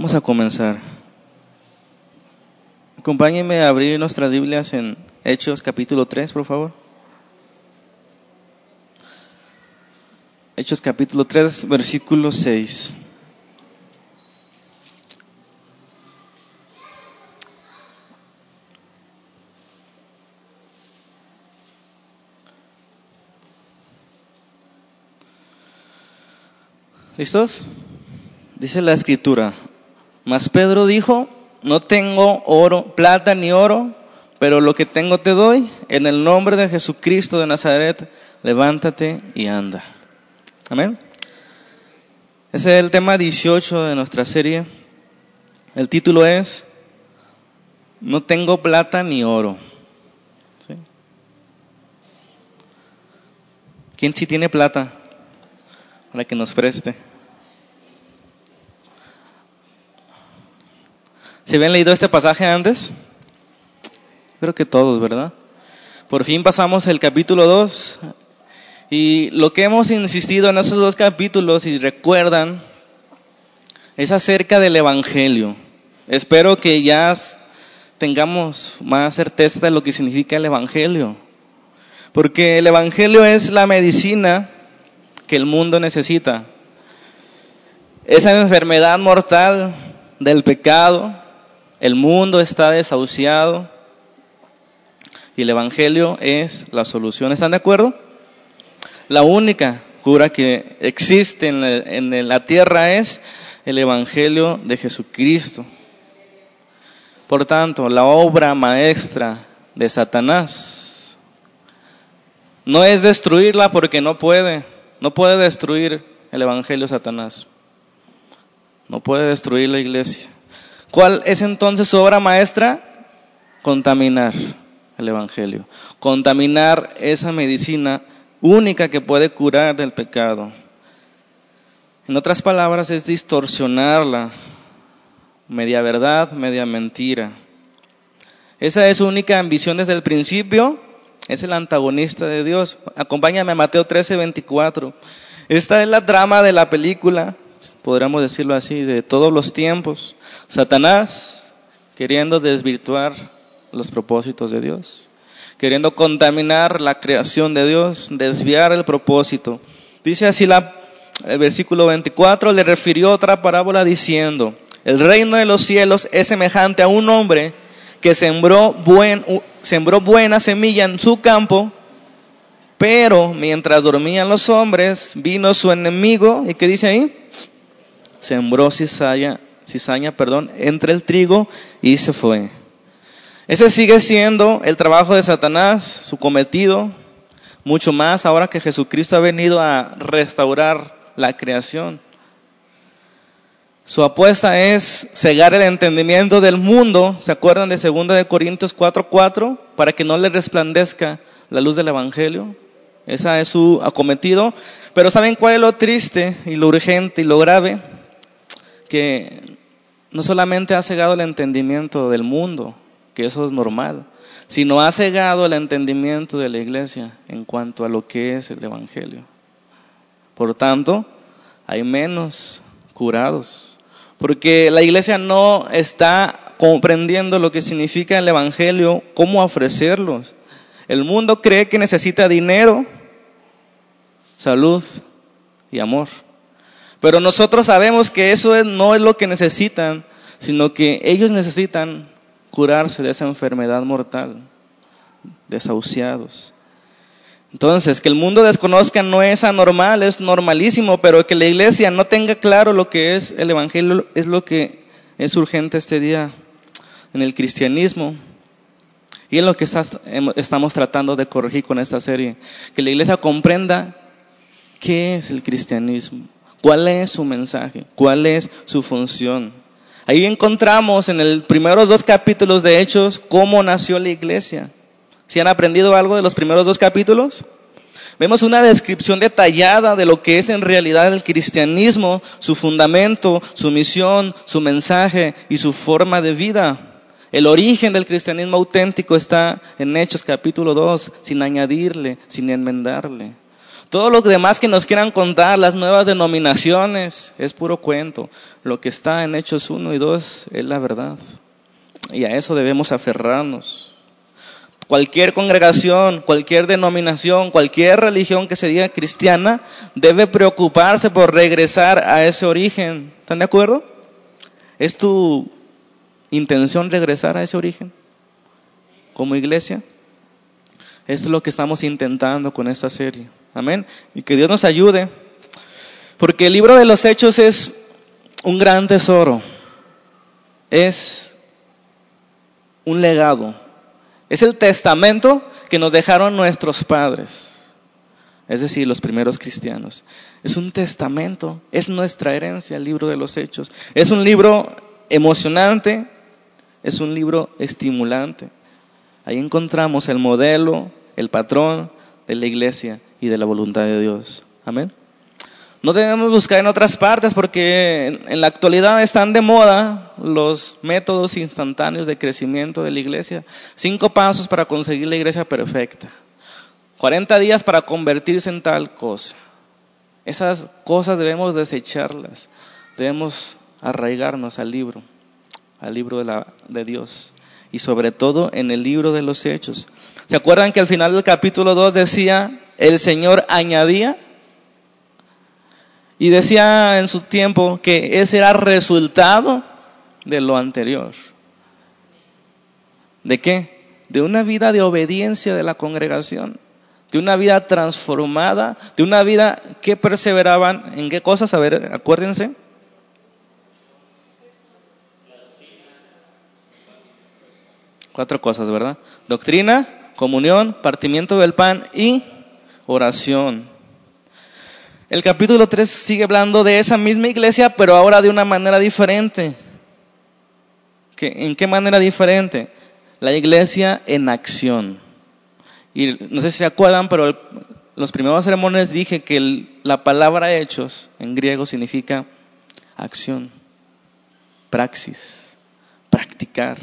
Vamos a comenzar. Acompáñenme a abrir nuestras Biblias en Hechos capítulo 3, por favor. Hechos capítulo 3, versículo 6. ¿Listos? Dice la escritura, mas Pedro dijo, no tengo oro, plata ni oro, pero lo que tengo te doy, en el nombre de Jesucristo de Nazaret, levántate y anda. Amén. Ese es el tema 18 de nuestra serie. El título es, no tengo plata ni oro. ¿Quién sí tiene plata para que nos preste? ¿Se habían leído este pasaje antes? Creo que todos, ¿verdad? Por fin pasamos el capítulo 2 y lo que hemos insistido en esos dos capítulos, si recuerdan, es acerca del Evangelio. Espero que ya tengamos más certeza de lo que significa el Evangelio. Porque el Evangelio es la medicina que el mundo necesita. Esa enfermedad mortal del pecado, el mundo está desahuciado y el Evangelio es la solución. ¿Están de acuerdo? La única cura que existe en la, tierra es el Evangelio de Jesucristo. Por tanto, la obra maestra de Satanás no es destruirla porque no puede, no puede destruir el Evangelio Satanás, no puede destruir la iglesia. ¿Cuál es entonces su obra maestra? Contaminar el Evangelio, contaminar esa medicina única que puede curar del pecado. En otras palabras, es distorsionarla, media verdad, media mentira. Esa es su única ambición desde el principio, es el antagonista de Dios. Acompáñame a Mateo 13, 24. Esta es la trama de la película, podríamos decirlo así, de todos los tiempos. Satanás queriendo desvirtuar los propósitos de Dios, queriendo contaminar la creación de Dios, desviar el propósito. Dice así la, el versículo 24, le refirió otra parábola diciendo, el reino de los cielos es semejante a un hombre que sembró, buen, sembró buena semilla en su campo, pero mientras dormían los hombres, vino su enemigo, ¿y qué dice ahí? Sembró cizaña cizaña, perdón, entre el trigo y se fue. Ese sigue siendo el trabajo de Satanás, su cometido, mucho más ahora que Jesucristo ha venido a restaurar la creación. Su apuesta es cegar el entendimiento del mundo, ¿se acuerdan de 2 de Corintios 4:4? Para que no le resplandezca la luz del evangelio. Esa es su acometido, pero ¿saben cuál es lo triste y lo urgente y lo grave? Que no solamente ha cegado el entendimiento del mundo, que eso es normal, sino ha cegado el entendimiento de la iglesia en cuanto a lo que es el Evangelio. Por tanto, hay menos curados, porque la iglesia no está comprendiendo lo que significa el Evangelio, cómo ofrecerlos. El mundo cree que necesita dinero, salud y amor. Pero nosotros sabemos que eso no es lo que necesitan, sino que ellos necesitan curarse de esa enfermedad mortal, desahuciados. Entonces, que el mundo desconozca no es anormal, es normalísimo, pero que la iglesia no tenga claro lo que es el Evangelio es lo que es urgente este día en el cristianismo. Y es lo que estamos tratando de corregir con esta serie. Que la iglesia comprenda qué es el cristianismo. ¿Cuál es su mensaje? ¿Cuál es su función? Ahí encontramos en los primeros dos capítulos de Hechos cómo nació la iglesia. ¿Si han aprendido algo de los primeros dos capítulos? Vemos una descripción detallada de lo que es en realidad el cristianismo, su fundamento, su misión, su mensaje y su forma de vida. El origen del cristianismo auténtico está en Hechos capítulo 2, sin añadirle, sin enmendarle. Todo lo demás que nos quieran contar, las nuevas denominaciones, es puro cuento. Lo que está en Hechos 1 y 2 es la verdad. Y a eso debemos aferrarnos. Cualquier congregación, cualquier denominación, cualquier religión que se diga cristiana debe preocuparse por regresar a ese origen. ¿Están de acuerdo? ¿Es tu intención regresar a ese origen como iglesia? Es lo que estamos intentando con esta serie. Amén. Y que Dios nos ayude. Porque el libro de los hechos es un gran tesoro. Es un legado. Es el testamento que nos dejaron nuestros padres. Es decir, los primeros cristianos. Es un testamento. Es nuestra herencia, el libro de los hechos. Es un libro emocionante. Es un libro estimulante. Ahí encontramos el modelo, el patrón de la iglesia y de la voluntad de Dios. Amén. No debemos buscar en otras partes porque en la actualidad están de moda los métodos instantáneos de crecimiento de la iglesia. Cinco pasos para conseguir la iglesia perfecta. 40 días para convertirse en tal cosa. Esas cosas debemos desecharlas. Debemos arraigarnos al libro, al libro de, la, de Dios. Y sobre todo en el libro de los hechos. ¿Se acuerdan que al final del capítulo 2 decía, el Señor añadía y decía en su tiempo que ese era resultado de lo anterior. ¿De qué? De una vida de obediencia de la congregación, de una vida transformada, de una vida que perseveraban en qué cosas, a ver, acuérdense. Cuatro cosas, ¿verdad? Doctrina, comunión, partimiento del pan y oración. El capítulo 3 sigue hablando de esa misma iglesia, pero ahora de una manera diferente. ¿En qué manera diferente? La iglesia en acción. Y no sé si se acuerdan, pero los primeros sermones dije que la palabra hechos en griego significa acción, praxis, practicar.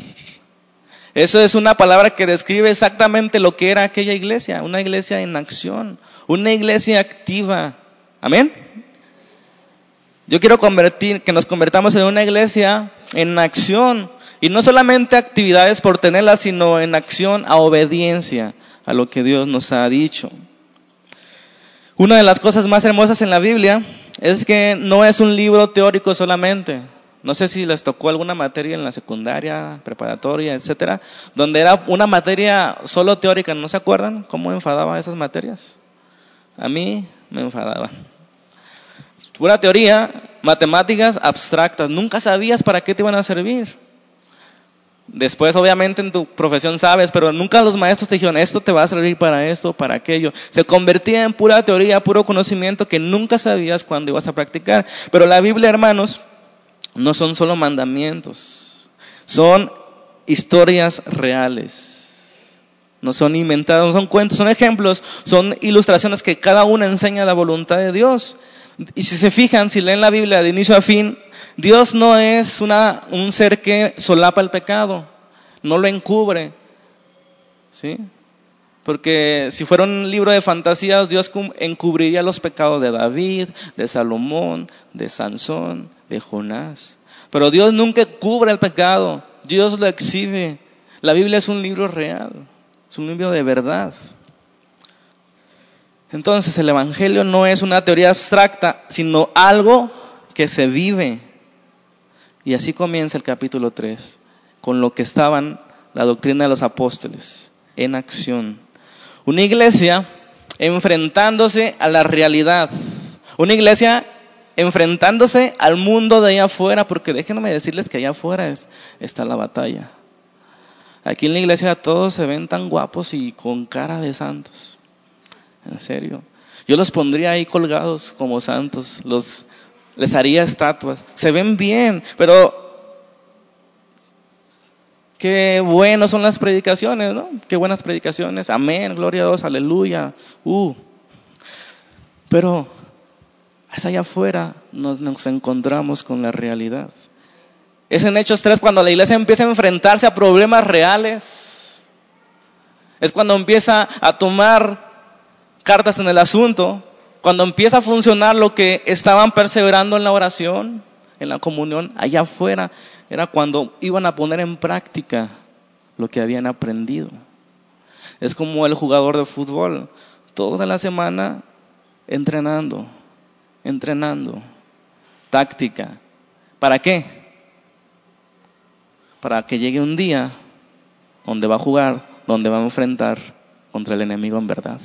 Eso es una palabra que describe exactamente lo que era aquella iglesia, una iglesia en acción, una iglesia activa, Amén. Yo quiero convertir, que nos convertamos en una iglesia en acción. Y no solamente actividades por tenerlas, sino en acción a obediencia a lo que Dios nos ha dicho. Una de las cosas más hermosas en la Biblia es que no es un libro teórico solamente. No sé si les tocó alguna materia en la secundaria, preparatoria, etcétera, donde era una materia solo teórica. ¿No se acuerdan cómo enfadaba esas materias? A mí me enfadaba. Pura teoría, matemáticas abstractas, nunca sabías para qué te iban a servir. Después, obviamente, en tu profesión sabes, pero nunca los maestros te dijeron, esto te va a servir para esto, para aquello. Se convertía en pura teoría, puro conocimiento que nunca sabías cuándo ibas a practicar. Pero la Biblia, hermanos, no son solo mandamientos, son historias reales. No son inventados, no son cuentos, son ejemplos, son ilustraciones que cada una enseña la voluntad de Dios. Y si se fijan, si leen la Biblia de inicio a fin, Dios no es una, un ser que solapa el pecado, no lo encubre. ¿Sí? Porque si fuera un libro de fantasías, Dios encubriría los pecados de David, de Salomón, de Sansón, de Jonás. Pero Dios nunca cubre el pecado, Dios lo exhibe. La Biblia es un libro real. Es un libro de verdad. Entonces el Evangelio no es una teoría abstracta, sino algo que se vive. Y así comienza el capítulo 3, con lo que estaban la doctrina de los apóstoles en acción. Una iglesia enfrentándose a la realidad. Una iglesia enfrentándose al mundo de allá afuera, porque déjenme decirles que allá afuera está la batalla. Aquí en la iglesia todos se ven tan guapos y con cara de santos. En serio. Yo los pondría ahí colgados como santos, los les haría estatuas. Se ven bien, pero qué buenas son las predicaciones, ¿no? Qué buenas predicaciones. Amén, gloria a Dios, aleluya. Uh. Pero allá afuera nos, nos encontramos con la realidad. Es en Hechos 3 cuando la iglesia empieza a enfrentarse a problemas reales. Es cuando empieza a tomar cartas en el asunto cuando empieza a funcionar lo que estaban perseverando en la oración, en la comunión, allá afuera, era cuando iban a poner en práctica lo que habían aprendido. Es como el jugador de fútbol, toda la semana entrenando, entrenando, táctica. ¿Para qué? Para que llegue un día donde va a jugar, donde va a enfrentar contra el enemigo en verdad.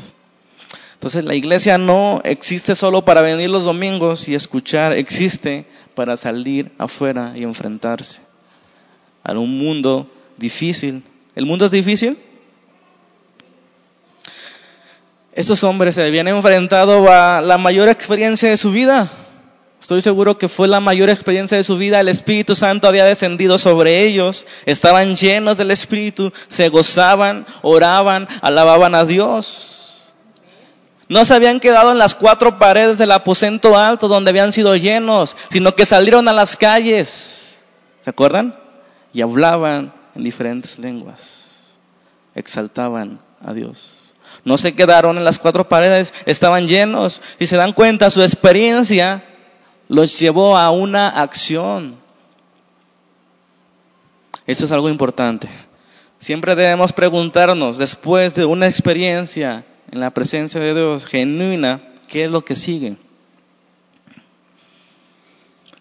Entonces la iglesia no existe solo para venir los domingos y escuchar, existe para salir afuera y enfrentarse a un mundo difícil. ¿El mundo es difícil? Estos hombres se habían enfrentado a la mayor experiencia de su vida. Estoy seguro que fue la mayor experiencia de su vida. El Espíritu Santo había descendido sobre ellos. Estaban llenos del Espíritu. Se gozaban, oraban, alababan a Dios. No se habían quedado en las cuatro paredes del aposento alto donde habían sido llenos, sino que salieron a las calles. ¿Se acuerdan? Y hablaban en diferentes lenguas. Exaltaban a Dios. No se quedaron en las cuatro paredes, estaban llenos. Y se dan cuenta, su experiencia los llevó a una acción. Esto es algo importante. Siempre debemos preguntarnos, después de una experiencia, en la presencia de Dios genuina, ¿qué es lo que sigue?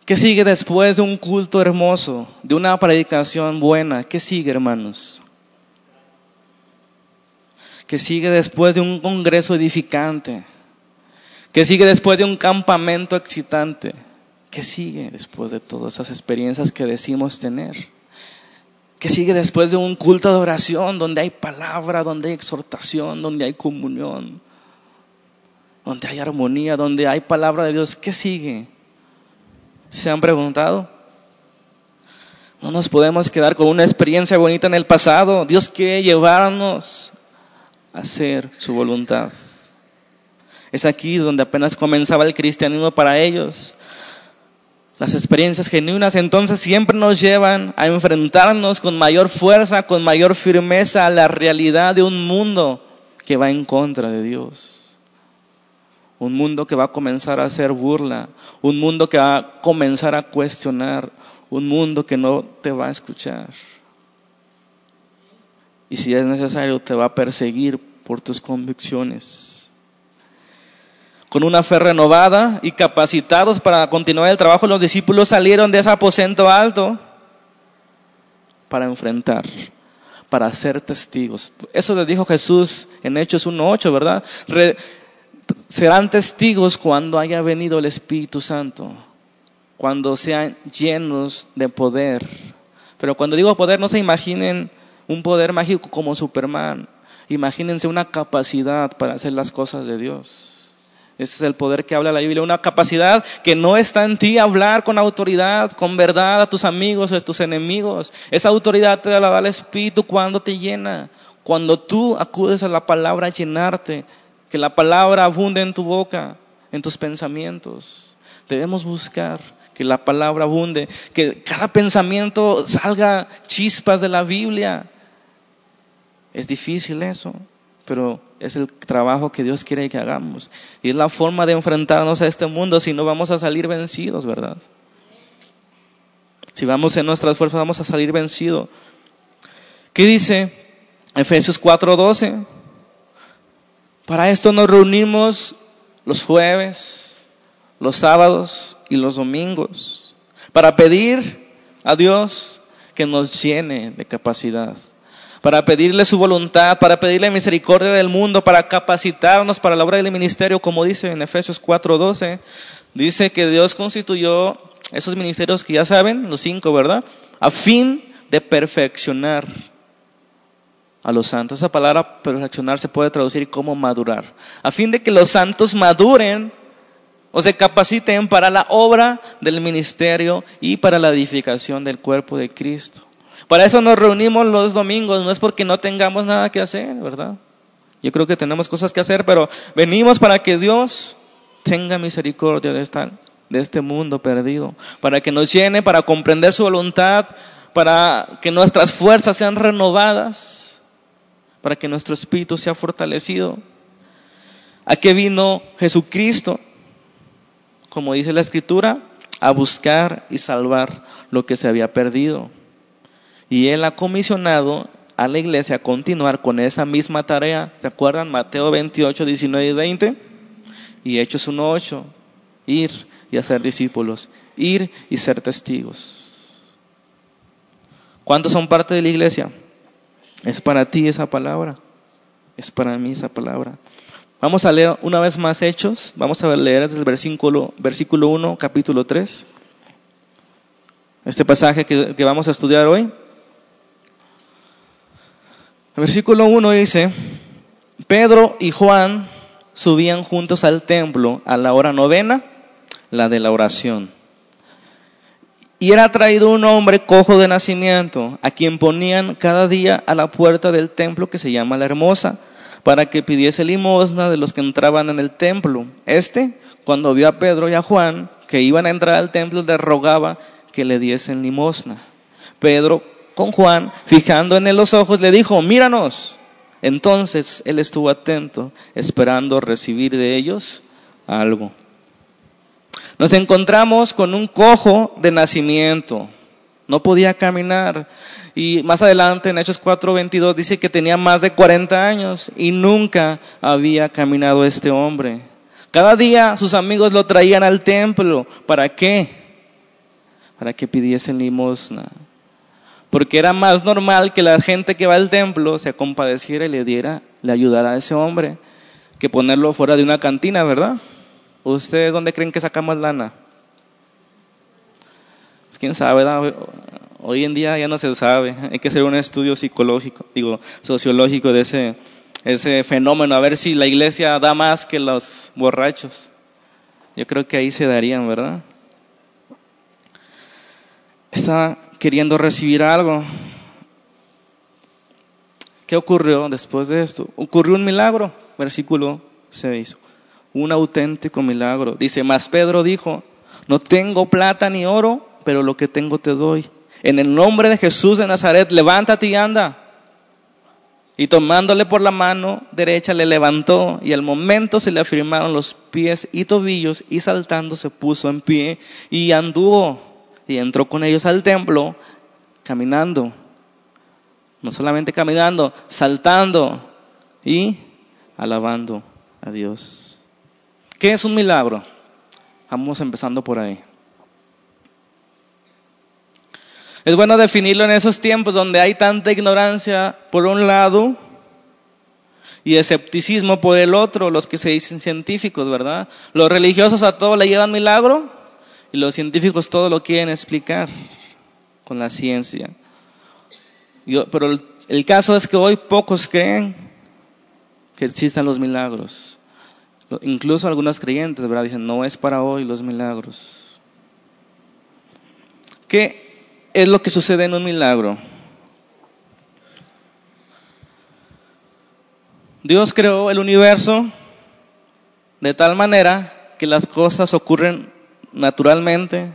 ¿Qué sigue después de un culto hermoso, de una predicación buena? ¿Qué sigue, hermanos? ¿Qué sigue después de un congreso edificante? ¿Qué sigue después de un campamento excitante? ¿Qué sigue después de todas esas experiencias que decimos tener? Que sigue después de un culto de oración donde hay palabra, donde hay exhortación, donde hay comunión, donde hay armonía, donde hay palabra de Dios. ¿Qué sigue? ¿Se han preguntado? No nos podemos quedar con una experiencia bonita en el pasado. Dios quiere llevarnos a hacer su voluntad. Es aquí donde apenas comenzaba el cristianismo para ellos. Las experiencias genuinas entonces siempre nos llevan a enfrentarnos con mayor fuerza, con mayor firmeza a la realidad de un mundo que va en contra de Dios. Un mundo que va a comenzar a hacer burla, un mundo que va a comenzar a cuestionar, un mundo que no te va a escuchar. Y si es necesario, te va a perseguir por tus convicciones con una fe renovada y capacitados para continuar el trabajo, los discípulos salieron de ese aposento alto para enfrentar, para ser testigos. Eso les dijo Jesús en Hechos 1.8, ¿verdad? serán testigos cuando haya venido el Espíritu Santo, cuando sean llenos de poder. Pero cuando digo poder, no se imaginen un poder mágico como Superman. Imagínense una capacidad para hacer las cosas de Dios. Ese es el poder que habla la Biblia, una capacidad que no está en ti hablar con autoridad, con verdad a tus amigos o a tus enemigos. Esa autoridad te la da el Espíritu cuando te llena, cuando tú acudes a la palabra a llenarte, que la palabra abunde en tu boca, en tus pensamientos. Debemos buscar que la palabra abunde, que cada pensamiento salga chispas de la Biblia. Es difícil eso, pero es el trabajo que Dios quiere que hagamos. Y es la forma de enfrentarnos a este mundo, si no vamos a salir vencidos, ¿verdad? Si vamos en nuestras fuerzas, vamos a salir vencidos. ¿Qué dice Efesios 4:12? Para esto nos reunimos los jueves, los sábados y los domingos, para pedir a Dios que nos llene de capacidad para pedirle su voluntad, para pedirle misericordia del mundo, para capacitarnos para la obra del ministerio, como dice en Efesios 4:12, dice que Dios constituyó esos ministerios que ya saben, los cinco, ¿verdad? A fin de perfeccionar a los santos. Esa palabra perfeccionar se puede traducir como madurar. A fin de que los santos maduren o se capaciten para la obra del ministerio y para la edificación del cuerpo de Cristo. Para eso nos reunimos los domingos, no es porque no tengamos nada que hacer, ¿verdad? Yo creo que tenemos cosas que hacer, pero venimos para que Dios tenga misericordia de, esta, de este mundo perdido, para que nos llene, para comprender su voluntad, para que nuestras fuerzas sean renovadas, para que nuestro espíritu sea fortalecido. ¿A qué vino Jesucristo? Como dice la Escritura, a buscar y salvar lo que se había perdido. Y Él ha comisionado a la iglesia a continuar con esa misma tarea. ¿Se acuerdan? Mateo 28, 19 y 20. Y Hechos 1, 8. Ir y hacer discípulos. Ir y ser testigos. ¿Cuántos son parte de la iglesia? Es para ti esa palabra. Es para mí esa palabra. Vamos a leer una vez más Hechos. Vamos a leer desde el versículo, versículo 1, capítulo 3. Este pasaje que, que vamos a estudiar hoy. Versículo 1 dice, Pedro y Juan subían juntos al templo a la hora novena, la de la oración. Y era traído un hombre cojo de nacimiento, a quien ponían cada día a la puerta del templo que se llama la Hermosa para que pidiese limosna de los que entraban en el templo. Este, cuando vio a Pedro y a Juan que iban a entrar al templo, le rogaba que le diesen limosna. Pedro, con Juan, fijando en él los ojos, le dijo, míranos. Entonces él estuvo atento, esperando recibir de ellos algo. Nos encontramos con un cojo de nacimiento. No podía caminar. Y más adelante en Hechos 4:22 dice que tenía más de 40 años y nunca había caminado este hombre. Cada día sus amigos lo traían al templo. ¿Para qué? Para que pidiesen limosna. Porque era más normal que la gente que va al templo se compadeciera y le diera, le ayudara a ese hombre, que ponerlo fuera de una cantina, ¿verdad? ¿Ustedes dónde creen que sacamos lana? Pues quién sabe, ¿verdad? Hoy en día ya no se sabe, hay que hacer un estudio psicológico, digo, sociológico de ese, ese fenómeno, a ver si la iglesia da más que los borrachos. Yo creo que ahí se darían, ¿verdad? Estaba queriendo recibir algo. ¿Qué ocurrió después de esto? Ocurrió un milagro, versículo 6. Un auténtico milagro. Dice, mas Pedro dijo, no tengo plata ni oro, pero lo que tengo te doy en el nombre de Jesús de Nazaret, levántate y anda. Y tomándole por la mano derecha le levantó y al momento se le afirmaron los pies y tobillos y saltando se puso en pie y anduvo y entró con ellos al templo caminando. No solamente caminando, saltando y alabando a Dios. ¿Qué es un milagro? Vamos empezando por ahí. Es bueno definirlo en esos tiempos donde hay tanta ignorancia por un lado y escepticismo por el otro, los que se dicen científicos, ¿verdad? Los religiosos a todo le llevan milagro y los científicos todo lo quieren explicar con la ciencia. pero el, el caso es que hoy pocos creen que existan los milagros. Incluso algunos creyentes, ¿verdad? Dicen, no es para hoy los milagros. ¿Qué es lo que sucede en un milagro. Dios creó el universo de tal manera que las cosas ocurren naturalmente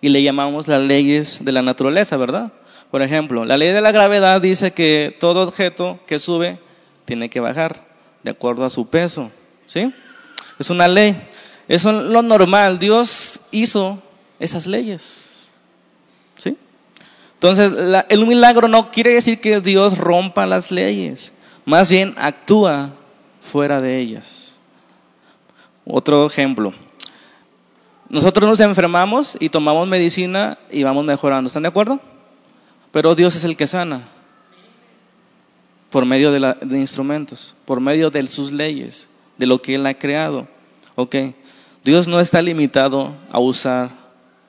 y le llamamos las leyes de la naturaleza, ¿verdad? Por ejemplo, la ley de la gravedad dice que todo objeto que sube tiene que bajar de acuerdo a su peso, ¿sí? Es una ley. Eso es lo normal. Dios hizo esas leyes. Entonces, el milagro no quiere decir que Dios rompa las leyes, más bien actúa fuera de ellas. Otro ejemplo. Nosotros nos enfermamos y tomamos medicina y vamos mejorando. ¿Están de acuerdo? Pero Dios es el que sana. Por medio de, instrumentos, por medio de sus leyes, de lo que Él ha creado. ¿Ok? Dios no está limitado a usar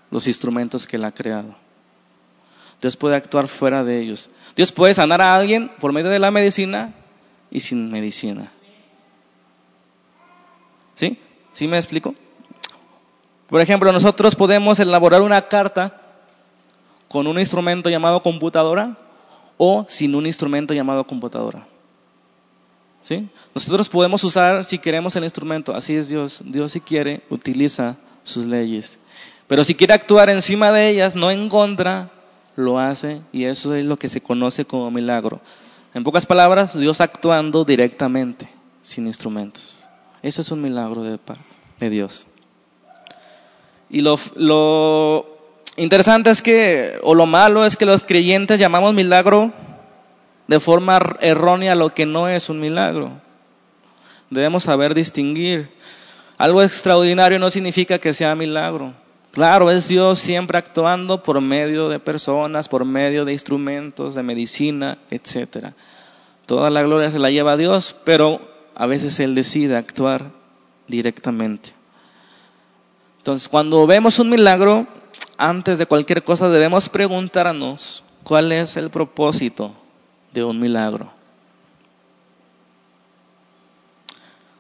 los instrumentos que Él ha creado. Dios puede actuar fuera de ellos. Dios puede sanar a alguien por medio de la medicina y sin medicina. ¿Sí? ¿Sí me explico? Por ejemplo, nosotros podemos elaborar una carta con un instrumento llamado computadora o sin un instrumento llamado computadora. ¿Sí? Nosotros podemos usar si queremos el instrumento, así es Dios. Dios si quiere utiliza sus leyes. Pero si quiere actuar encima de ellas, no en contra, lo hace y eso es lo que se conoce como milagro. En pocas palabras, Dios actuando directamente, sin instrumentos. Eso es un milagro de, de Dios. Y lo, interesante es que, o lo malo es que los creyentes llamamos milagro de forma errónea lo que no es un milagro. Debemos saber distinguir. Algo extraordinario no significa que sea milagro. Claro, es Dios siempre actuando por medio de personas, por medio de instrumentos, de medicina, etc. Toda la gloria se la lleva a Dios, pero a veces Él decide actuar directamente. Entonces, cuando vemos un milagro, antes de cualquier cosa debemos preguntarnos cuál es el propósito de un milagro.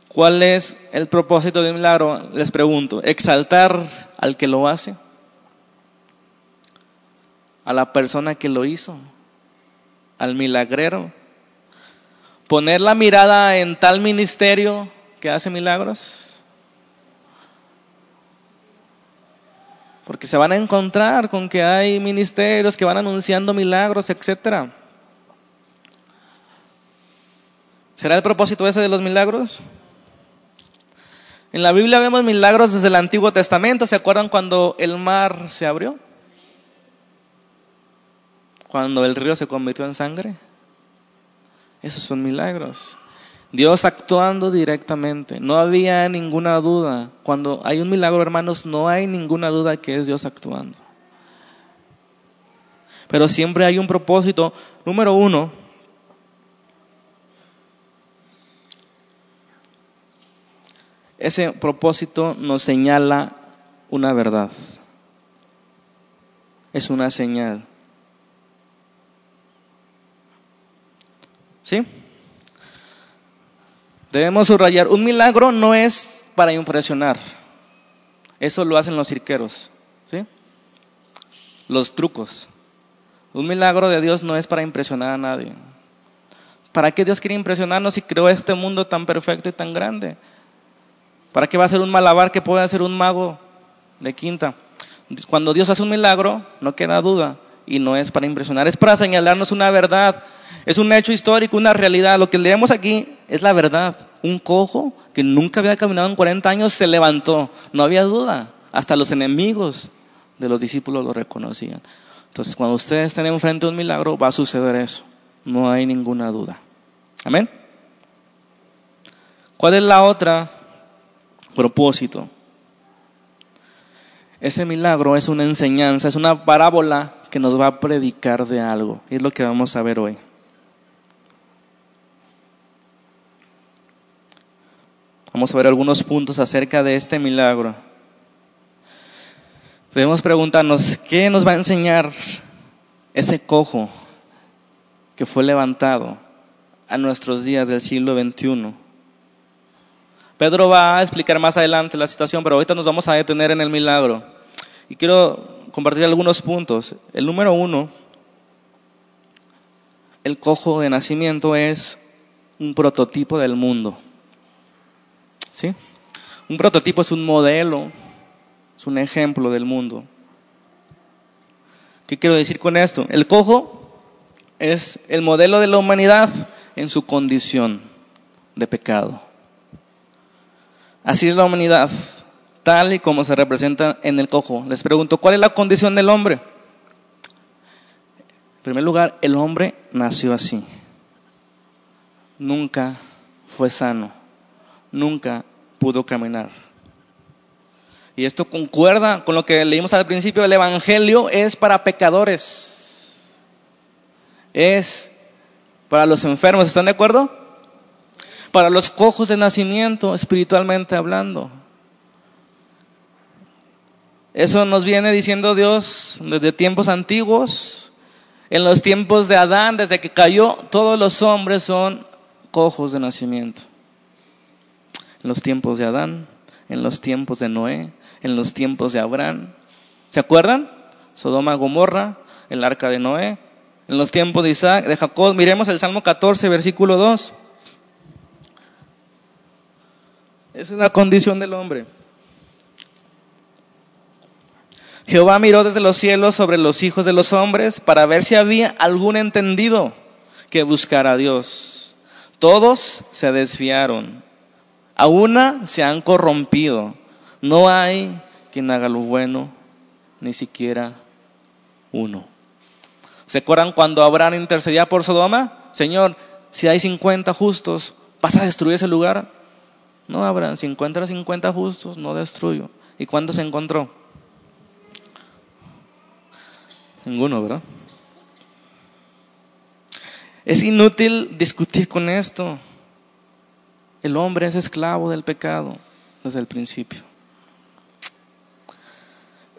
¿Cuál es el propósito de un milagro? Les pregunto, exaltar al que lo hace, a la persona que lo hizo, al milagrero, poner la mirada en tal ministerio que hace milagros. Porque se van a encontrar con que hay ministerios que van anunciando milagros, etcétera. ¿Será el propósito ese de los milagros? En la Biblia vemos milagros desde el Antiguo Testamento. ¿Se acuerdan cuando el mar se abrió? Cuando el río se convirtió en sangre. Esos son milagros. Dios actuando directamente. No había ninguna duda. Cuando hay un milagro, hermanos, no hay ninguna duda que es Dios actuando. Pero siempre hay un propósito. Número uno, Ese propósito nos señala una verdad. Es una señal. ¿Sí? Debemos subrayar, un milagro no es para impresionar. Eso lo hacen los cirqueros. ¿Sí? Los trucos. Un milagro de Dios no es para impresionar a nadie. ¿Para qué Dios quiere impresionarnos si creó este mundo tan perfecto y tan grande? ¿Para qué va a ser un malabar que puede hacer un mago de quinta? Cuando Dios hace un milagro, no queda duda, y no es para impresionar, es para señalarnos una verdad. Es un hecho histórico, una realidad. Lo que leemos aquí es la verdad. Un cojo que nunca había caminado en 40 años se levantó. No había duda. Hasta los enemigos de los discípulos lo reconocían. Entonces, cuando ustedes estén enfrente de un milagro, va a suceder eso. No hay ninguna duda. Amén. ¿Cuál es la otra propósito. Ese milagro es una enseñanza, es una parábola que nos va a predicar de algo. Es lo que vamos a ver hoy. Vamos a ver algunos puntos acerca de este milagro. Debemos preguntarnos, ¿qué nos va a enseñar ese cojo que fue levantado a nuestros días del siglo XXI? Pedro va a explicar más adelante la situación, pero ahorita nos vamos a detener en el milagro. Y quiero compartir algunos puntos. El número uno, el cojo de nacimiento es un prototipo del mundo. ¿Sí? Un prototipo es un modelo, es un ejemplo del mundo. ¿Qué quiero decir con esto? El cojo es el modelo de la humanidad en su condición de pecado. Así es la humanidad, tal y como se representa en el cojo. Les pregunto, ¿cuál es la condición del hombre? En primer lugar, el hombre nació así. Nunca fue sano. Nunca pudo caminar. Y esto concuerda con lo que leímos al principio. El Evangelio es para pecadores. Es para los enfermos. ¿Están de acuerdo? para los cojos de nacimiento, espiritualmente hablando. Eso nos viene diciendo Dios desde tiempos antiguos. En los tiempos de Adán, desde que cayó, todos los hombres son cojos de nacimiento. En los tiempos de Adán, en los tiempos de Noé, en los tiempos de Abraham. ¿Se acuerdan? Sodoma, Gomorra, el arca de Noé. En los tiempos de Isaac, de Jacob. Miremos el Salmo 14, versículo 2. Esa es la condición del hombre. Jehová miró desde los cielos sobre los hijos de los hombres para ver si había algún entendido que buscara a Dios. Todos se desviaron. A una se han corrompido. No hay quien haga lo bueno, ni siquiera uno. ¿Se acuerdan cuando Abraham intercedía por Sodoma? Señor, si hay 50 justos, ¿vas a destruir ese lugar? No, Abraham, si encuentras 50 justos, no destruyo. ¿Y cuándo se encontró? Ninguno, ¿verdad? Es inútil discutir con esto. El hombre es esclavo del pecado desde el principio.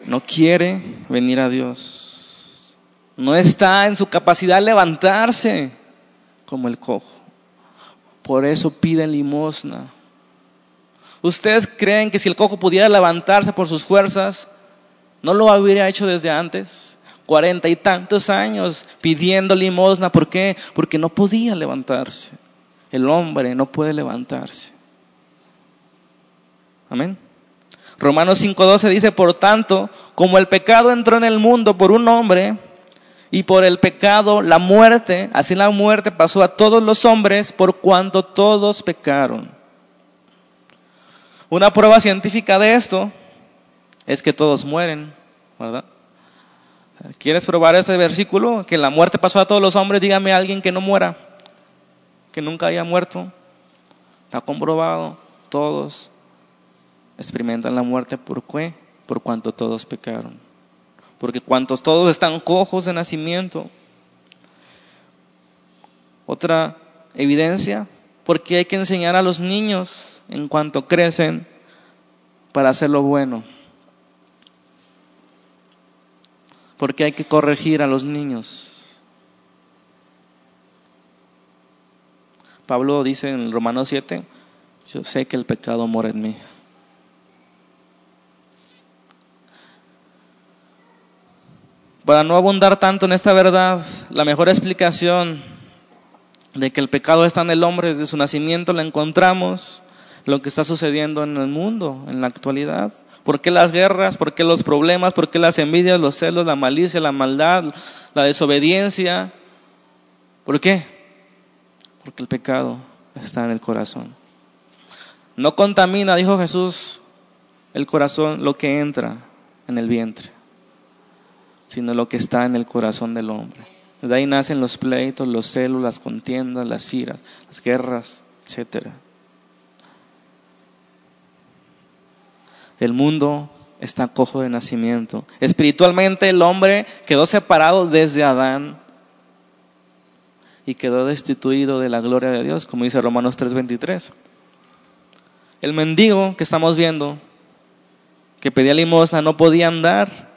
No quiere venir a Dios. No está en su capacidad levantarse como el cojo. Por eso pide limosna. ¿Ustedes creen que si el cojo pudiera levantarse por sus fuerzas, no lo habría hecho desde antes? Cuarenta y tantos años pidiendo limosna. ¿Por qué? Porque no podía levantarse. El hombre no puede levantarse. Amén. Romanos 5:12 dice, por tanto, como el pecado entró en el mundo por un hombre, y por el pecado la muerte, así la muerte pasó a todos los hombres por cuanto todos pecaron. Una prueba científica de esto es que todos mueren, ¿verdad? ¿Quieres probar ese versículo? Que la muerte pasó a todos los hombres, dígame a alguien que no muera que nunca haya muerto. Está comprobado, todos experimentan la muerte por qué? Por cuanto todos pecaron. Porque cuantos todos están cojos de nacimiento. Otra evidencia, porque hay que enseñar a los niños en cuanto crecen para hacer lo bueno. Porque hay que corregir a los niños Pablo dice en Romanos 7, yo sé que el pecado mora en mí. Para no abundar tanto en esta verdad, la mejor explicación de que el pecado está en el hombre desde su nacimiento la encontramos lo que está sucediendo en el mundo en la actualidad. ¿Por qué las guerras? ¿Por qué los problemas? ¿Por qué las envidias, los celos, la malicia, la maldad, la desobediencia? ¿Por qué? porque el pecado está en el corazón. No contamina, dijo Jesús, el corazón lo que entra en el vientre, sino lo que está en el corazón del hombre. De ahí nacen los pleitos, los celos, las contiendas, las iras, las guerras, etc. El mundo está cojo de nacimiento. Espiritualmente el hombre quedó separado desde Adán y quedó destituido de la gloria de Dios, como dice Romanos 3:23. El mendigo que estamos viendo, que pedía limosna, no podía andar.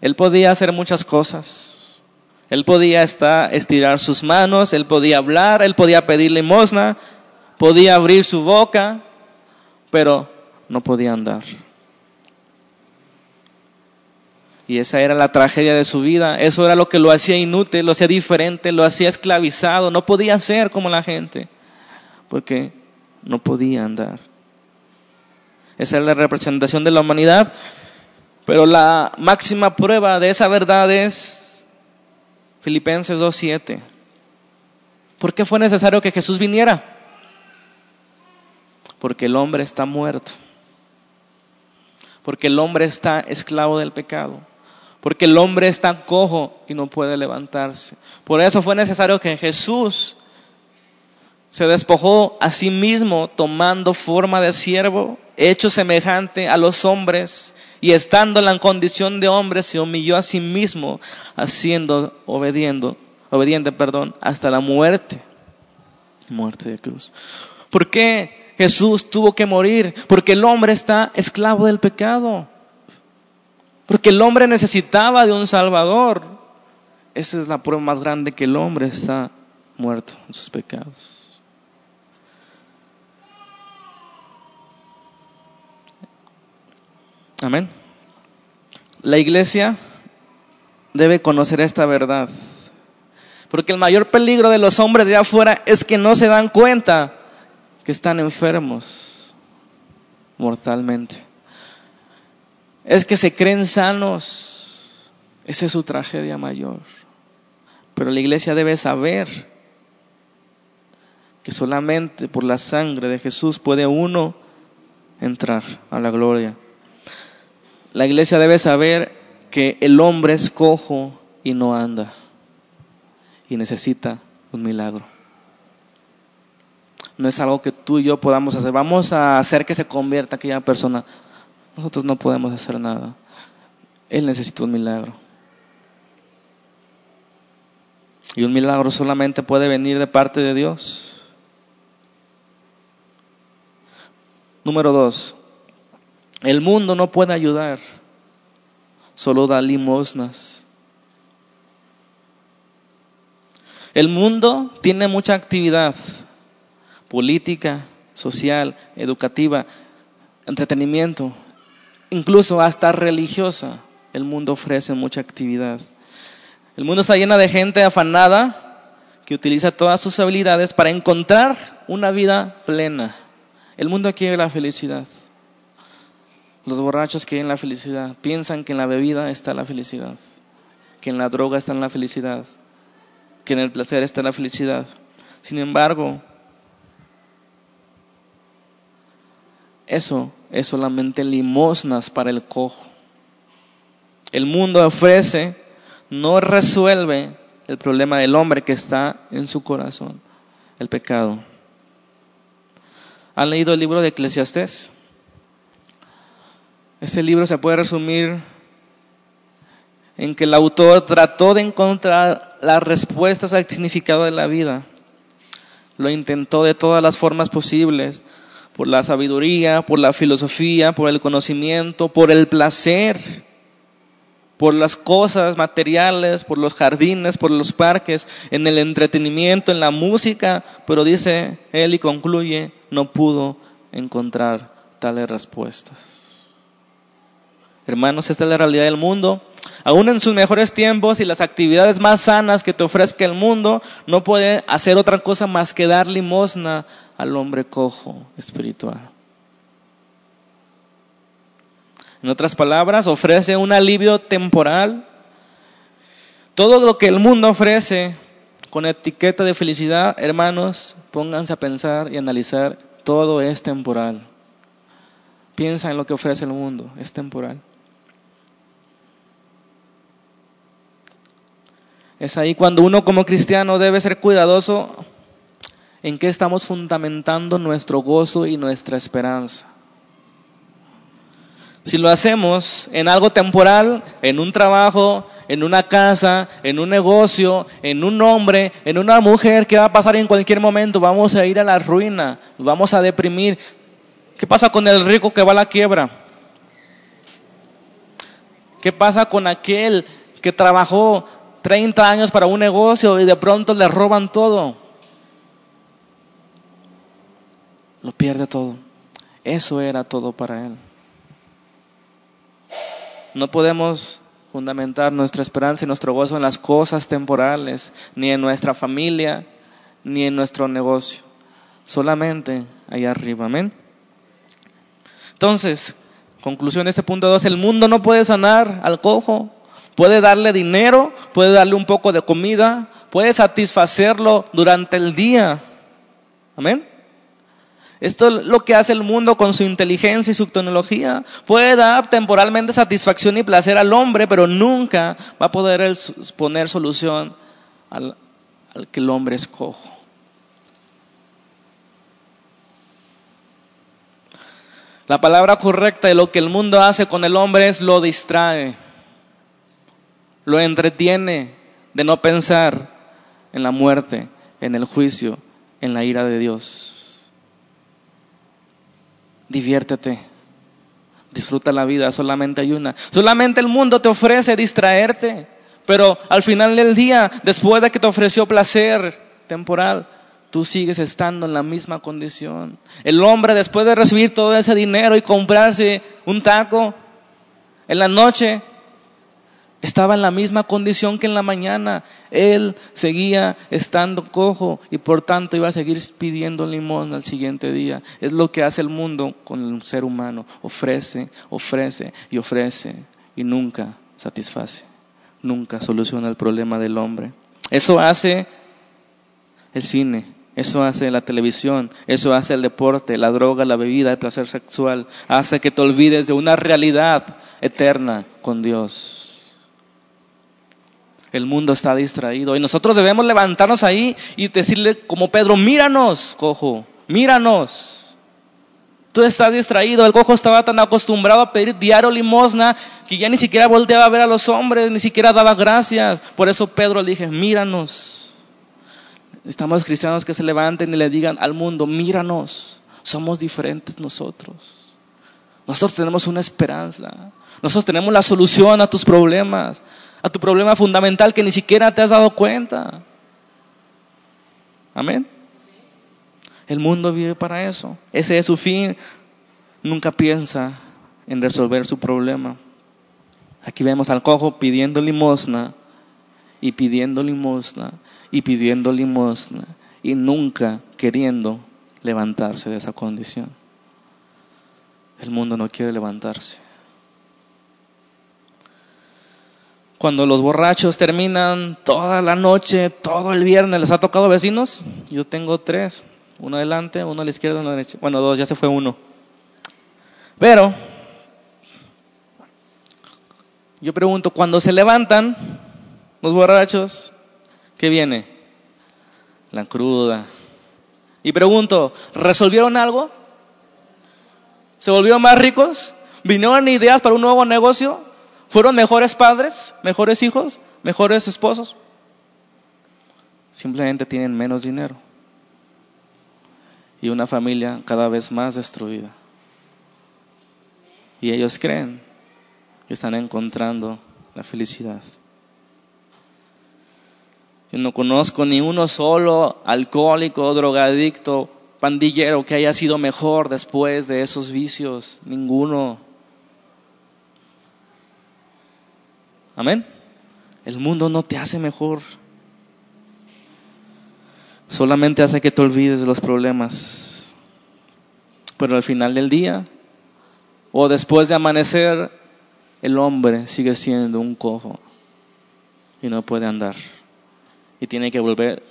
Él podía hacer muchas cosas. Él podía estar, estirar sus manos, él podía hablar, él podía pedir limosna, podía abrir su boca, pero no podía andar. Y esa era la tragedia de su vida. Eso era lo que lo hacía inútil, lo hacía diferente, lo hacía esclavizado. No podía ser como la gente. Porque no podía andar. Esa es la representación de la humanidad. Pero la máxima prueba de esa verdad es Filipenses 2.7. ¿Por qué fue necesario que Jesús viniera? Porque el hombre está muerto. Porque el hombre está esclavo del pecado porque el hombre está cojo y no puede levantarse. Por eso fue necesario que Jesús se despojó a sí mismo tomando forma de siervo, hecho semejante a los hombres, y estando en la condición de hombre se humilló a sí mismo, haciendo obediendo, obediente, perdón, hasta la muerte, muerte de cruz. ¿Por qué Jesús tuvo que morir? Porque el hombre está esclavo del pecado. Porque el hombre necesitaba de un Salvador. Esa es la prueba más grande que el hombre está muerto en sus pecados. Amén. La iglesia debe conocer esta verdad. Porque el mayor peligro de los hombres de afuera es que no se dan cuenta que están enfermos mortalmente es que se creen sanos. Esa es su tragedia mayor. Pero la iglesia debe saber que solamente por la sangre de Jesús puede uno entrar a la gloria. La iglesia debe saber que el hombre es cojo y no anda y necesita un milagro. No es algo que tú y yo podamos hacer. Vamos a hacer que se convierta aquella persona. Nosotros no podemos hacer nada. Él necesita un milagro. Y un milagro solamente puede venir de parte de Dios. Número dos, el mundo no puede ayudar, solo da limosnas. El mundo tiene mucha actividad política, social, educativa, entretenimiento, incluso hasta religiosa. El mundo ofrece mucha actividad. El mundo está lleno de gente afanada que utiliza todas sus habilidades para encontrar una vida plena. El mundo quiere la felicidad. Los borrachos quieren la felicidad. Piensan que en la bebida está la felicidad, que en la droga está la felicidad, que en el placer está la felicidad. Sin embargo, eso es solamente limosnas para el cojo. El mundo ofrece, no resuelve el problema del hombre que está en su corazón, el pecado. ¿Han leído el libro de Eclesiastés? Este libro se puede resumir en que el autor trató de encontrar las respuestas al significado de la vida. Lo intentó de todas las formas posibles, por la sabiduría, por la filosofía, por el conocimiento, por el placer, por las cosas materiales, por los jardines, por los parques, en el entretenimiento, en la música, pero dice él y concluye, no pudo encontrar tales respuestas. Hermanos, esta es la realidad del mundo. Aún en sus mejores tiempos y las actividades más sanas que te ofrezca el mundo, no puede hacer otra cosa más que dar limosna al hombre cojo espiritual. En otras palabras, ofrece un alivio temporal. Todo lo que el mundo ofrece con etiqueta de felicidad, hermanos, pónganse a pensar y analizar, todo es temporal. Piensa en lo que ofrece el mundo, es temporal. Es ahí cuando uno como cristiano debe ser cuidadoso en qué estamos fundamentando nuestro gozo y nuestra esperanza. Si lo hacemos en algo temporal, en un trabajo, en una casa, en un negocio, en un hombre, en una mujer que va a pasar en cualquier momento, vamos a ir a la ruina, vamos a deprimir. ¿Qué pasa con el rico que va a la quiebra? ¿Qué pasa con aquel que trabajó 30 años para un negocio y de pronto le roban todo? Lo pierde todo. Eso era todo para él. No podemos fundamentar nuestra esperanza y nuestro gozo en las cosas temporales, ni en nuestra familia, ni en nuestro negocio. Solamente allá arriba. Amén. Entonces, conclusión de este punto 2, el mundo no puede sanar al cojo. Puede darle dinero, puede darle un poco de comida, puede satisfacerlo durante el día. Amén. Esto es lo que hace el mundo con su inteligencia y su tecnología. Puede dar temporalmente satisfacción y placer al hombre, pero nunca va a poder poner solución al, que el hombre es cojo. La palabra correcta de lo que el mundo hace con el hombre es lo distrae, lo entretiene de no pensar en la muerte, en el juicio, en la ira de Dios diviértete. Disfruta la vida, solamente hay una. Solamente el mundo te ofrece distraerte, pero al final del día, después de que te ofreció placer temporal, tú sigues estando en la misma condición. El hombre, después de recibir todo ese dinero y comprarse un taco, en la noche estaba en la misma condición que en la mañana. Él seguía estando cojo y por tanto iba a seguir pidiendo limón al siguiente día. Es lo que hace el mundo con el ser humano. Ofrece, ofrece y ofrece y nunca satisface. Nunca soluciona el problema del hombre. Eso hace el cine, Eso hace la televisión, eso hace el deporte, la droga, la bebida, el placer sexual. Hace que te olvides de una realidad eterna con Dios. El mundo está distraído y nosotros debemos levantarnos ahí y decirle como Pedro, míranos, cojo, míranos. Tú estás distraído, el cojo estaba tan acostumbrado a pedir diario limosna que ya ni siquiera volteaba a ver a los hombres, ni siquiera daba gracias. Por eso Pedro le dije, míranos. Estamos cristianos que se levanten y le digan al mundo, míranos, somos diferentes nosotros. Nosotros tenemos una esperanza. Nosotros tenemos la solución a tus problemas, a tu problema fundamental que ni siquiera te has dado cuenta. Amén. El mundo vive para eso. Ese es su fin. Nunca piensa en resolver su problema. Aquí vemos al cojo pidiendo limosna y pidiendo limosna y pidiendo limosna y nunca queriendo levantarse de esa condición. El mundo no quiere levantarse. Cuando los borrachos terminan toda la noche, todo el viernes, ¿les ha tocado vecinos? Yo tengo tres, uno adelante, uno a la izquierda, uno a la derecha. Bueno, dos, ya se fue uno. Pero, yo pregunto, cuando se levantan los borrachos, ¿Qué viene? La cruda. Y pregunto, ¿resolvieron algo? ¿Se volvieron más ricos? ¿Vinieron ideas para un nuevo negocio? ¿Fueron mejores padres? ¿Mejores hijos? ¿Mejores esposos? Simplemente tienen menos dinero. Y una familia cada vez más destruida. Y ellos creen que están encontrando la felicidad. Yo no conozco ni uno solo alcohólico, drogadicto, pandillero que haya sido mejor después de esos vicios. Ninguno. Amén. El mundo no te hace mejor. Solamente hace que te olvides de los problemas. Pero al final del día, o después de amanecer, el hombre sigue siendo un cojo y no puede andar y tiene que volver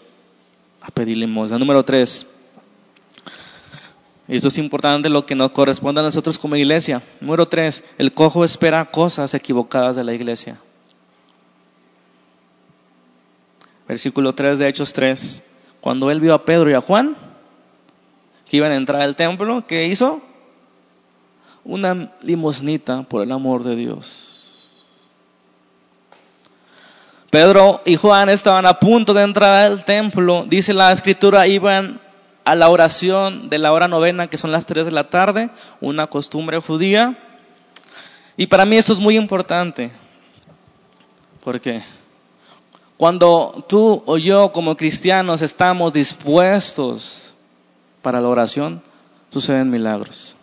a pedir limosna. Número tres. Y esto es importante lo que nos corresponde a nosotros como iglesia. Número tres, el cojo espera cosas equivocadas de la iglesia. Versículo 3 de Hechos 3. Cuando él vio a Pedro y a Juan que iban a entrar al templo, ¿qué hizo? Una limosnita por el amor de Dios. Pedro y Juan estaban a punto de entrar al templo. Dice la escritura, iban a la oración de la hora novena, que son las 3 de la tarde, una costumbre judía. Y para mí esto es muy importante. Porque cuando tú o yo como cristianos estamos dispuestos para la oración, suceden milagros.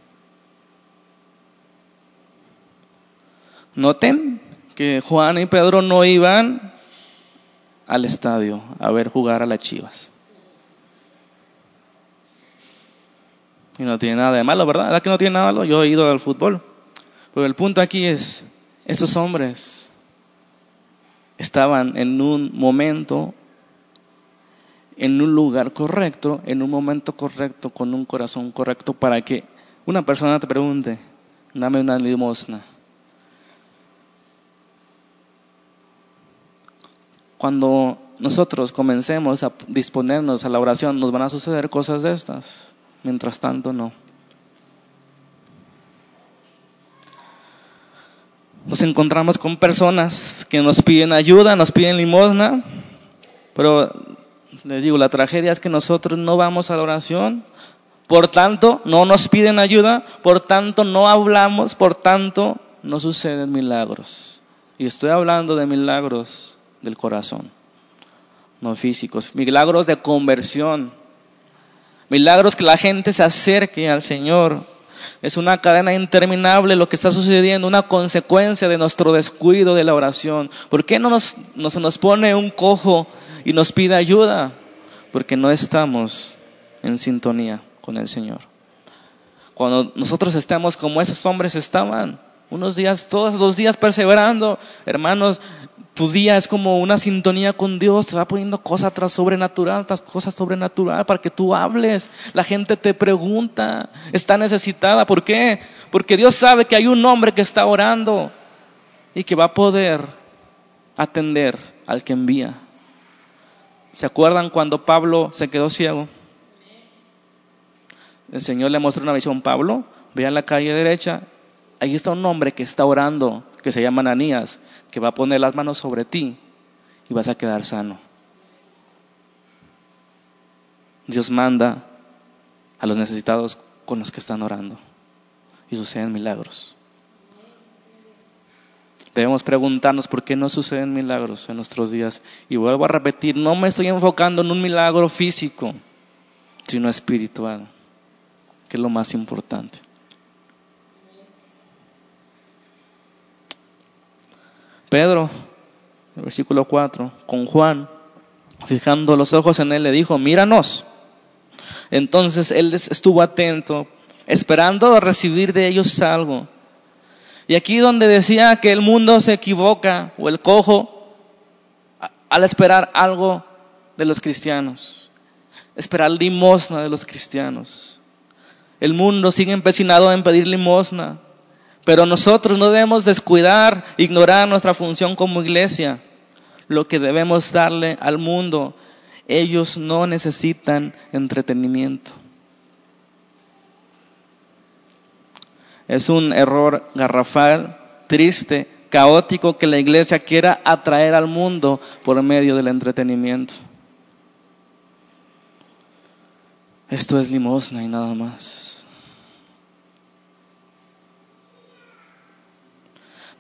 Noten que Juan y Pedro no iban al estadio a ver jugar a las Chivas. Y no tiene nada de malo, ¿verdad? ¿Verdad que no tiene nada de malo? Yo he ido al fútbol. Pero el punto aquí es, estos hombres estaban en un momento, en un lugar correcto, en un momento correcto, con un corazón correcto, para que una persona te pregunte, dame una limosna. Cuando nosotros comencemos a disponernos a la oración, nos van a suceder cosas de estas. Mientras tanto, no. Nos encontramos con personas que nos piden ayuda, nos piden limosna, pero les digo, la tragedia es que nosotros no vamos a la oración, por tanto no nos piden ayuda, por tanto no hablamos, por tanto no suceden milagros. Y estoy hablando de milagros del corazón, no físicos. Milagros de conversión, milagros que la gente se acerque al Señor. Es una cadena interminable lo que está sucediendo, una consecuencia de nuestro descuido de la oración. ¿Por qué no, nos, no se nos pone un cojo y nos pide ayuda? Porque no estamos en sintonía con el Señor. Cuando nosotros estemos como esos hombres estaban, Unos días, todos los días perseverando. Hermanos, tu día es como una sintonía con Dios, te va poniendo cosas tras sobrenatural, tras cosas sobrenatural para que tú hables. La gente te pregunta, está necesitada. ¿Por qué? Porque Dios sabe que hay un hombre que está orando y que va a poder atender al que envía. ¿Se acuerdan cuando Pablo se quedó ciego? El Señor le mostró una visión. Pablo, ve a la calle derecha, ahí está un hombre que está orando, que se llama Ananías, que va a poner las manos sobre ti y vas a quedar sano. Dios manda a los necesitados con los que están orando y suceden milagros. Debemos preguntarnos por qué no suceden milagros en nuestros días. Y vuelvo a repetir, no me estoy enfocando en un milagro físico, sino espiritual, que es lo más importante. Pedro, versículo 4, con Juan, fijando los ojos en él, le dijo, míranos. Entonces él estuvo atento, esperando recibir de ellos algo. Y aquí donde decía que el mundo se equivoca o el cojo al esperar algo de los cristianos, esperar limosna de los cristianos. El mundo sigue empecinado en pedir limosna, pero nosotros no debemos descuidar, ignorar nuestra función como iglesia, lo que debemos darle al mundo. Ellos no necesitan entretenimiento. Es un error garrafal, triste, caótico que la iglesia quiera atraer al mundo por medio del entretenimiento. Esto es limosna y nada más.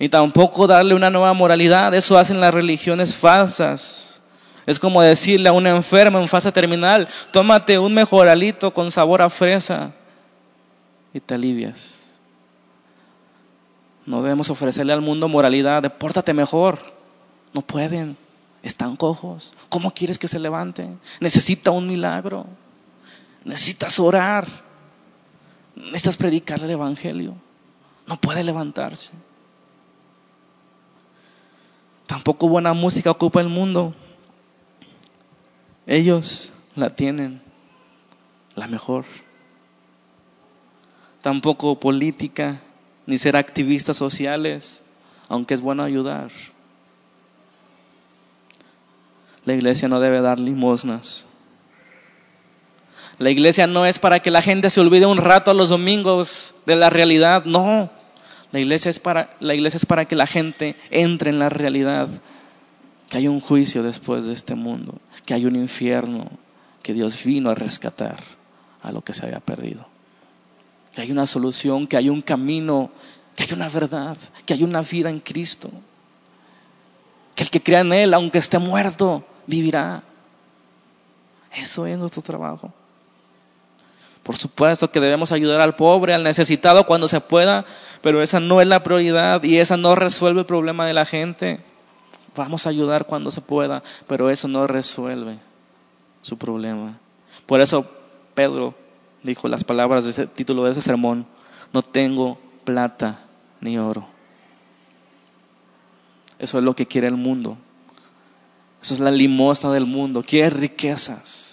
Ni tampoco darle una nueva moralidad, eso hacen las religiones falsas. Es como decirle a un enfermo en fase terminal, tómate un mejoralito con sabor a fresa y te alivias. No debemos ofrecerle al mundo moralidad de pórtate mejor. No pueden. Están cojos. ¿Cómo quieres que se levante? Necesita un milagro. Necesitas orar. Necesitas predicar el Evangelio. No puede levantarse. Tampoco buena música ocupa el mundo. Ellos la tienen, la mejor. Tampoco política ni ser activistas sociales, aunque es bueno ayudar. La iglesia no debe dar limosnas. La iglesia no es para que la gente se olvide un rato a los domingos de la realidad, no. La iglesia es para, la iglesia es para que la gente entre en la realidad, que hay un juicio después de este mundo, que hay un infierno, que Dios vino a rescatar a lo que se había perdido que hay una solución, que hay un camino, que hay una verdad, que hay una vida en Cristo. Que el que crea en Él, aunque esté muerto, vivirá. Eso es nuestro trabajo. Por supuesto que debemos ayudar al pobre, al necesitado cuando se pueda, pero esa no es la prioridad y esa no resuelve el problema de la gente. Vamos a ayudar cuando se pueda, pero eso no resuelve su problema. Por eso Pedro dijo las palabras de ese título de ese sermón, no tengo plata ni oro. Eso es lo que quiere el mundo. Eso es la limosna del mundo. Quiere riquezas.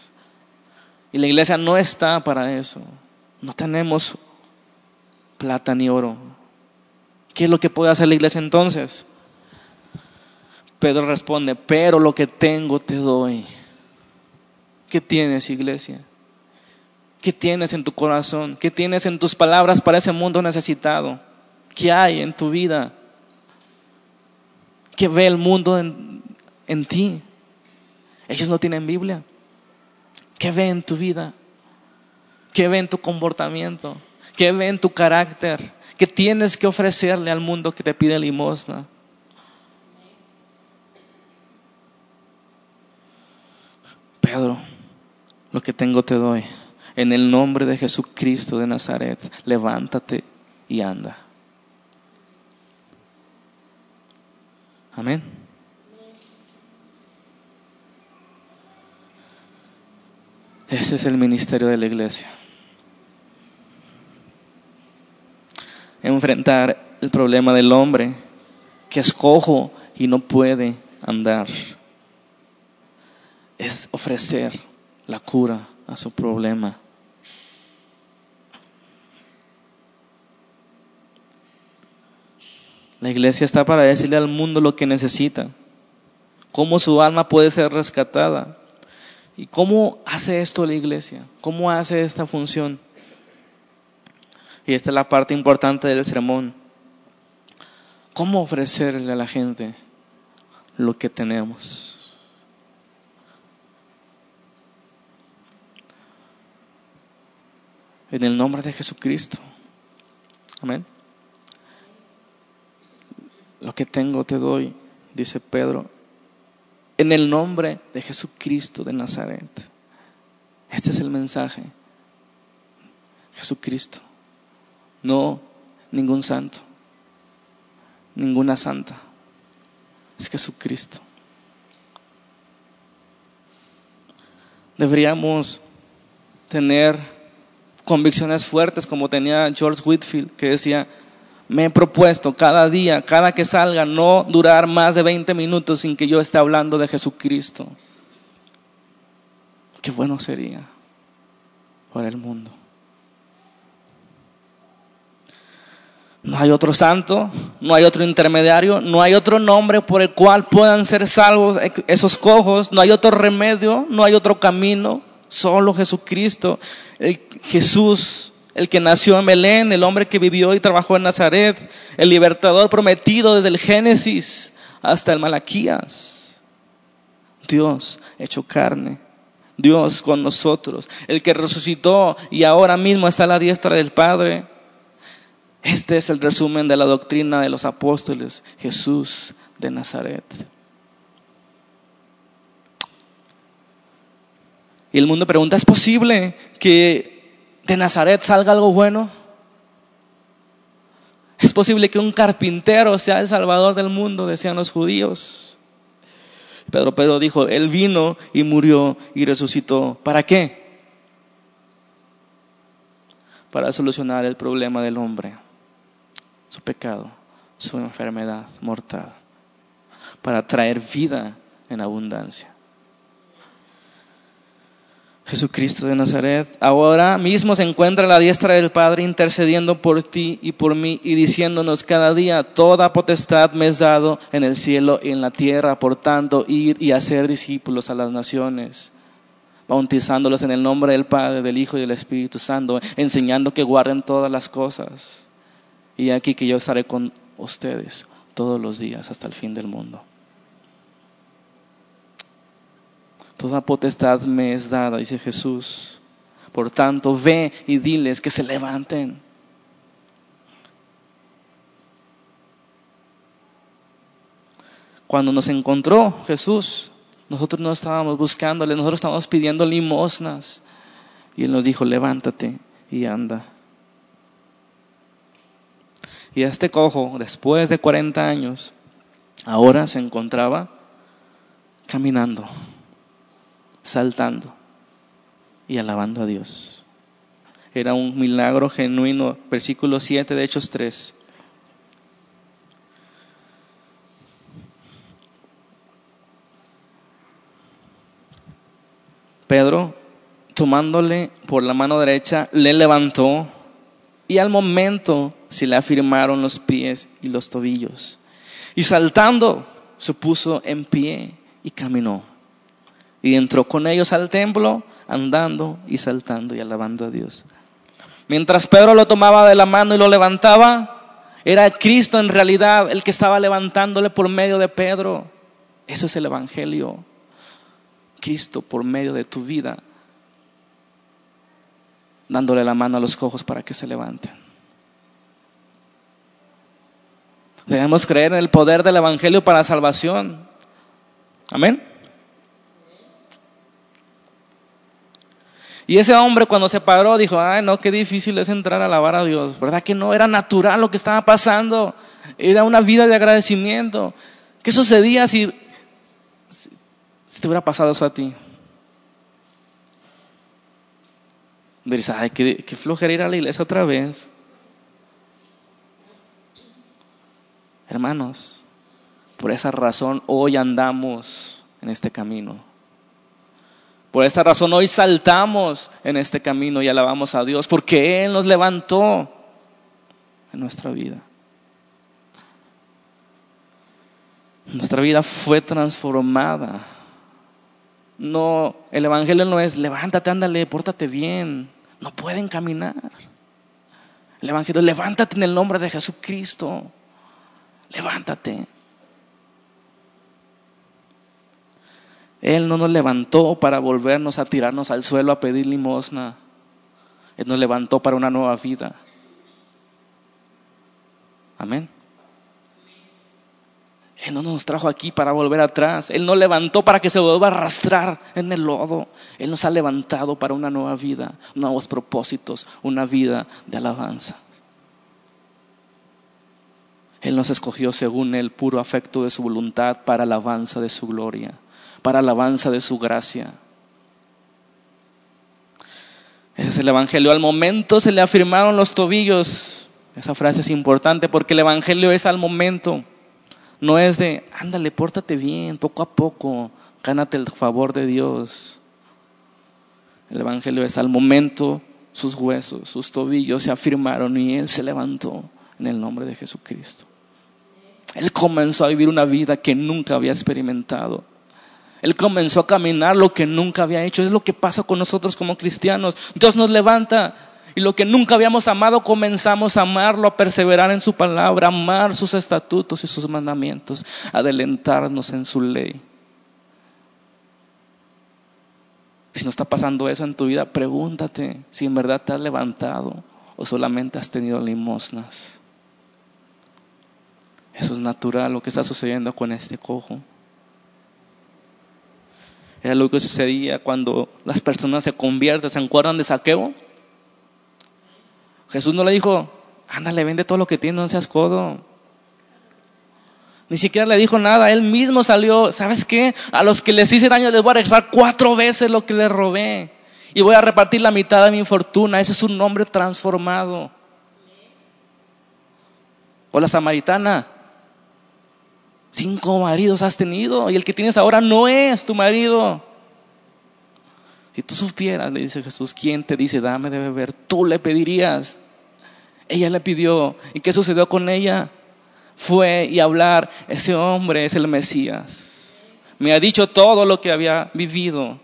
Y la iglesia no está para eso. No tenemos plata ni oro. ¿Qué es lo que puede hacer la iglesia entonces? Pedro responde, pero lo que tengo te doy. ¿Qué tienes, iglesia? ¿Qué tienes en tu corazón? ¿Qué tienes en tus palabras para ese mundo necesitado? ¿Qué hay en tu vida? ¿Qué ve el mundo en, en ti? Ellos no tienen Biblia. ¿Qué ve en tu vida? ¿Qué ve en tu comportamiento? ¿Qué ve en tu carácter? ¿Qué tienes que ofrecerle al mundo que te pide limosna? Pedro, lo que tengo te doy. En el nombre de Jesucristo de Nazaret, levántate y anda. Amén. Ese es el ministerio de la iglesia. Enfrentar el problema del hombre, que es cojo y no puede andar. Es ofrecer la cura a su problema. La iglesia está para decirle al mundo lo que necesita, cómo su alma puede ser rescatada. ¿Y cómo hace esto la iglesia? ¿Cómo hace esta función? Y esta es la parte importante del sermón. ¿Cómo ofrecerle a la gente lo que tenemos? En el nombre de Jesucristo. Amén. Lo que tengo te doy, dice Pedro, en el nombre de Jesucristo de Nazaret. Este es el mensaje. Jesucristo. No ningún santo, ninguna santa. Es Jesucristo. Deberíamos tener convicciones fuertes como tenía George Whitfield, que decía, me he propuesto cada día, cada que salga, no durar más de 20 minutos sin que yo esté hablando de Jesucristo. Qué bueno sería para el mundo. No hay otro santo, no hay otro intermediario, no hay otro nombre por el cual puedan ser salvos esos cojos, no hay otro remedio, no hay otro camino, solo Jesucristo, el Jesús el que nació en Belén, el hombre que vivió y trabajó en Nazaret, el libertador prometido desde el Génesis hasta el Malaquías. Dios hecho carne, Dios con nosotros, el que resucitó y ahora mismo está a la diestra del Padre. Este es el resumen de la doctrina de los apóstoles, Jesús de Nazaret. Y el mundo pregunta, ¿es posible que de Nazaret salga algo bueno? ¿Es posible que un carpintero sea el salvador del mundo? Decían los judíos. Pedro Pedro dijo, Él vino y murió y resucitó. ¿Para qué? Para solucionar el problema del hombre, su pecado, su enfermedad mortal, para traer vida en abundancia. Jesucristo de Nazaret, ahora mismo se encuentra a la diestra del Padre intercediendo por ti y por mí y diciéndonos cada día, toda potestad me es dado en el cielo y en la tierra, por tanto, ir y hacer discípulos a las naciones, bautizándolos en el nombre del Padre, del Hijo y del Espíritu Santo, enseñando que guarden todas las cosas. Y aquí que yo estaré con ustedes todos los días hasta el fin del mundo. Toda potestad me es dada, dice Jesús. Por tanto, ve y diles que se levanten. Cuando nos encontró Jesús, nosotros no estábamos buscándole, nosotros estábamos pidiendo limosnas. Y Él nos dijo, levántate y anda. Y este cojo, después de 40 años, ahora se encontraba caminando saltando y alabando a Dios. Era un milagro genuino. Versículo 7 de Hechos 3. Pedro, tomándole por la mano derecha, le levantó y al momento se le afirmaron los pies y los tobillos. Y saltando, se puso en pie y caminó. Y entró con ellos al templo, andando y saltando y alabando a Dios. Mientras Pedro lo tomaba de la mano y lo levantaba, era Cristo en realidad el que estaba levantándole por medio de Pedro. Eso es el Evangelio. Cristo por medio de tu vida, dándole la mano a los cojos para que se levanten. Debemos creer en el poder del Evangelio para salvación. Amén. Y ese hombre cuando se paró dijo, ay no, qué difícil es entrar a alabar a Dios. ¿Verdad que no? Era natural lo que estaba pasando. Era una vida de agradecimiento. ¿Qué sucedía si, si te hubiera pasado eso a ti? Dices, ay, qué, qué flojera ir a la iglesia otra vez. Hermanos, por esa razón hoy andamos en este camino. Por esta razón hoy saltamos en este camino y alabamos a Dios porque Él nos levantó en nuestra vida. Nuestra vida fue transformada. No, el Evangelio no es levántate, ándale, pórtate bien. No pueden caminar. El Evangelio, levántate en el nombre de Jesucristo. Levántate. Él no nos levantó para volvernos a tirarnos al suelo a pedir limosna. Él nos levantó para una nueva vida. Amén. Él no nos trajo aquí para volver atrás. Él nos levantó para que se vuelva a arrastrar en el lodo. Él nos ha levantado para una nueva vida, nuevos propósitos, una vida de alabanza. Él nos escogió según el puro afecto de su voluntad para alabanza de su gloria, para alabanza de su gracia. Ese es el Evangelio. Al momento se le afirmaron los tobillos. Esa frase es importante porque el Evangelio es al momento. No es de, ándale, pórtate bien, poco a poco, gánate el favor de Dios. El Evangelio es al momento, sus huesos, sus tobillos se afirmaron y Él se levantó en el nombre de Jesucristo. Él comenzó a vivir una vida que nunca había experimentado. Él comenzó a caminar lo que nunca había hecho. Es lo que pasa con nosotros como cristianos. Dios nos levanta y lo que nunca habíamos amado, comenzamos a amarlo, a perseverar en su palabra, a amar sus estatutos y sus mandamientos, a adelantarnos en su ley. Si no está pasando eso en tu vida, pregúntate si en verdad te has levantado o solamente has tenido limosnas. Eso es natural lo que está sucediendo con este cojo. Era lo que sucedía cuando las personas se convierten, ¿se acuerdan de saqueo? Jesús no le dijo, ándale, vende todo lo que tienes, no seas codo. Ni siquiera le dijo nada, él mismo salió, ¿sabes qué? A los que les hice daño les voy a regresar cuatro veces lo que les robé. Y voy a repartir la mitad de mi fortuna. Ese es un hombre transformado. O la samaritana. Cinco maridos has tenido y el que tienes ahora no es tu marido. Si tú supieras, le dice Jesús, ¿quién te dice dame de beber? Tú le pedirías. Ella le pidió. ¿Y qué sucedió con ella? Fue y hablar, ese hombre es el Mesías. Me ha dicho todo lo que había vivido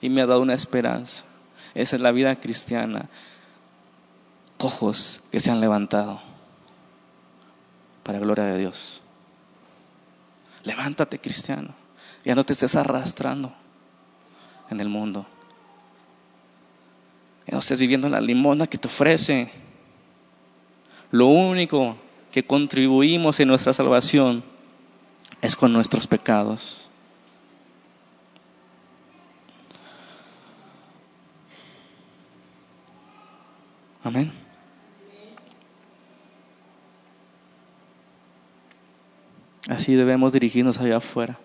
y me ha dado una esperanza. Esa es la vida cristiana. Cojos que se han levantado para gloria de Dios. Levántate, cristiano. Ya no te estés arrastrando en el mundo. no estés viviendo en la limona que te ofrece. Lo único que contribuimos en nuestra salvación es con nuestros pecados. Amén. Así debemos dirigirnos allá afuera.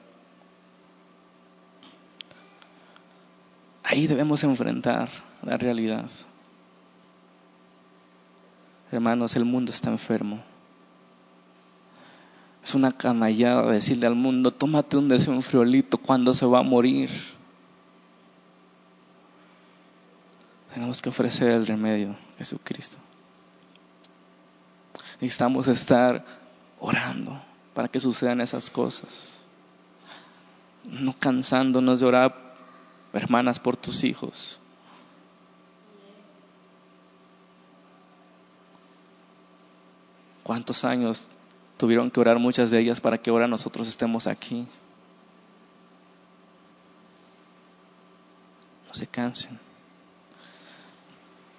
Ahí debemos enfrentar la realidad. Hermanos, el mundo está enfermo. Es una canallada decirle al mundo, tómate un deseo un friolito cuando se va a morir. Tenemos que ofrecer el remedio, Jesucristo. Necesitamos estar orando para que sucedan esas cosas. No cansándonos de orar hermanas, por tus hijos. ¿Cuántos años tuvieron que orar muchas de ellas para que ahora nosotros estemos aquí? No se cansen.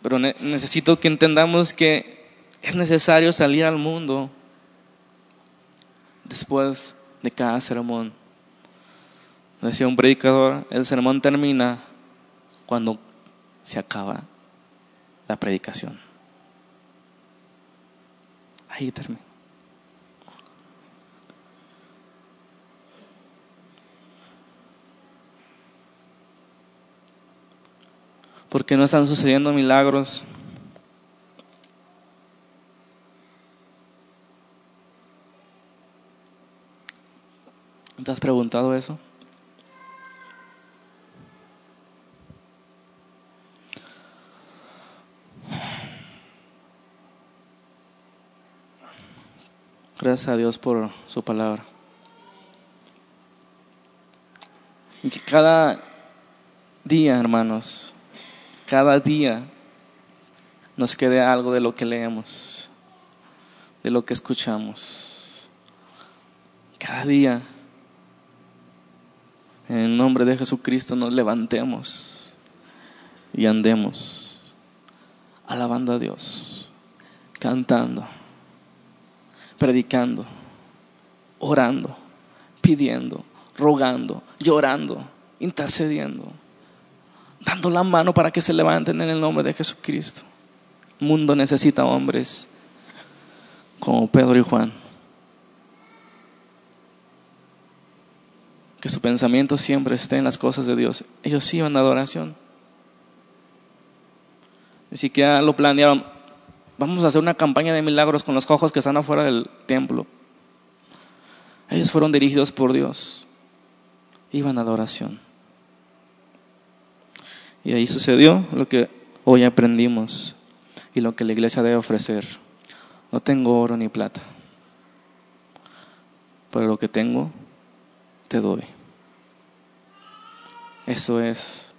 Pero necesito que entendamos que es necesario salir al mundo después de cada sermón. Decía un predicador, el sermón termina cuando se acaba la predicación. Ahí termina. Porque no están sucediendo milagros. Has preguntado eso? Gracias a Dios por su palabra. Y que cada día, hermanos, cada día nos quede algo de lo que leemos, de lo que escuchamos. Cada día, en el nombre de Jesucristo, nos levantemos y andemos alabando a Dios, cantando predicando, orando, pidiendo, rogando, llorando, intercediendo, dando la mano para que se levanten en el nombre de Jesucristo. El mundo necesita hombres como Pedro y Juan. Que su pensamiento siempre esté en las cosas de Dios. Ellos iban a adoración. Ni siquiera lo planearon vamos a hacer una campaña de milagros con los cojos que están afuera del templo. Ellos fueron dirigidos por Dios. Iban a la oración. Y ahí sucedió lo que hoy aprendimos y lo que la iglesia debe ofrecer. No tengo oro ni plata, pero lo que tengo te doy. Eso es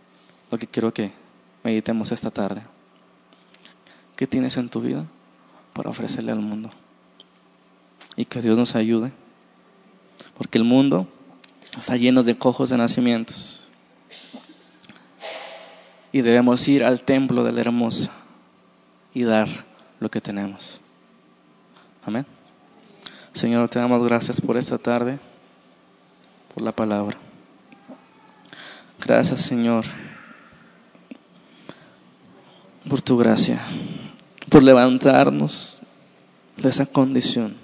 lo que quiero que meditemos esta tarde. ¿Qué tienes en tu vida para ofrecerle al mundo? Y que Dios nos ayude, porque el mundo está lleno de cojos de nacimientos. Y debemos ir al templo de la hermosa y dar lo que tenemos. Amén. Señor, te damos gracias por esta tarde, por la palabra. Gracias, Señor, por tu gracia por levantarnos de esa condición,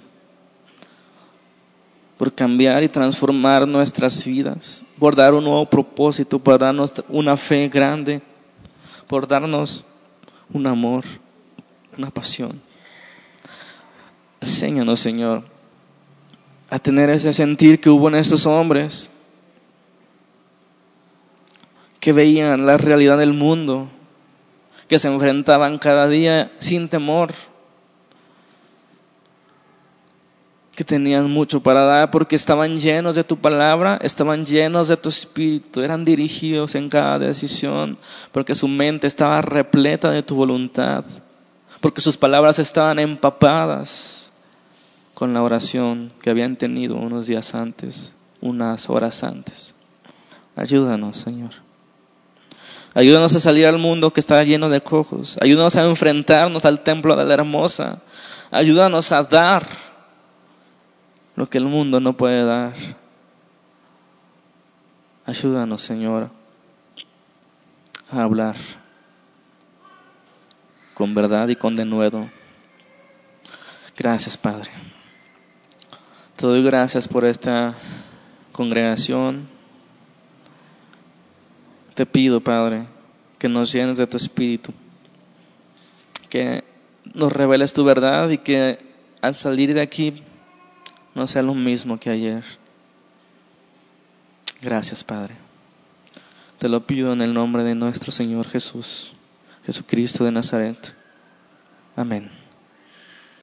por cambiar y transformar nuestras vidas, por dar un nuevo propósito, por darnos una fe grande, por darnos un amor, una pasión. Enséñanos, Señor, a tener ese sentir que hubo en estos hombres que veían la realidad del mundo que se enfrentaban cada día sin temor, que tenían mucho para dar porque estaban llenos de tu palabra, estaban llenos de tu espíritu, eran dirigidos en cada decisión, porque su mente estaba repleta de tu voluntad, porque sus palabras estaban empapadas con la oración que habían tenido unos días antes, unas horas antes. Ayúdanos, Señor. Ayúdanos a salir al mundo que está lleno de cojos. Ayúdanos a enfrentarnos al templo de la hermosa. Ayúdanos a dar lo que el mundo no puede dar. Ayúdanos, Señor, a hablar con verdad y con denuedo. Gracias, Padre. Te doy gracias por esta congregación te pido, Padre, que nos llenes de tu espíritu, que nos reveles tu verdad y que al salir de aquí no sea lo mismo que ayer. Gracias, Padre. Te lo pido en el nombre de nuestro Señor Jesús, Jesucristo de Nazaret. Amén.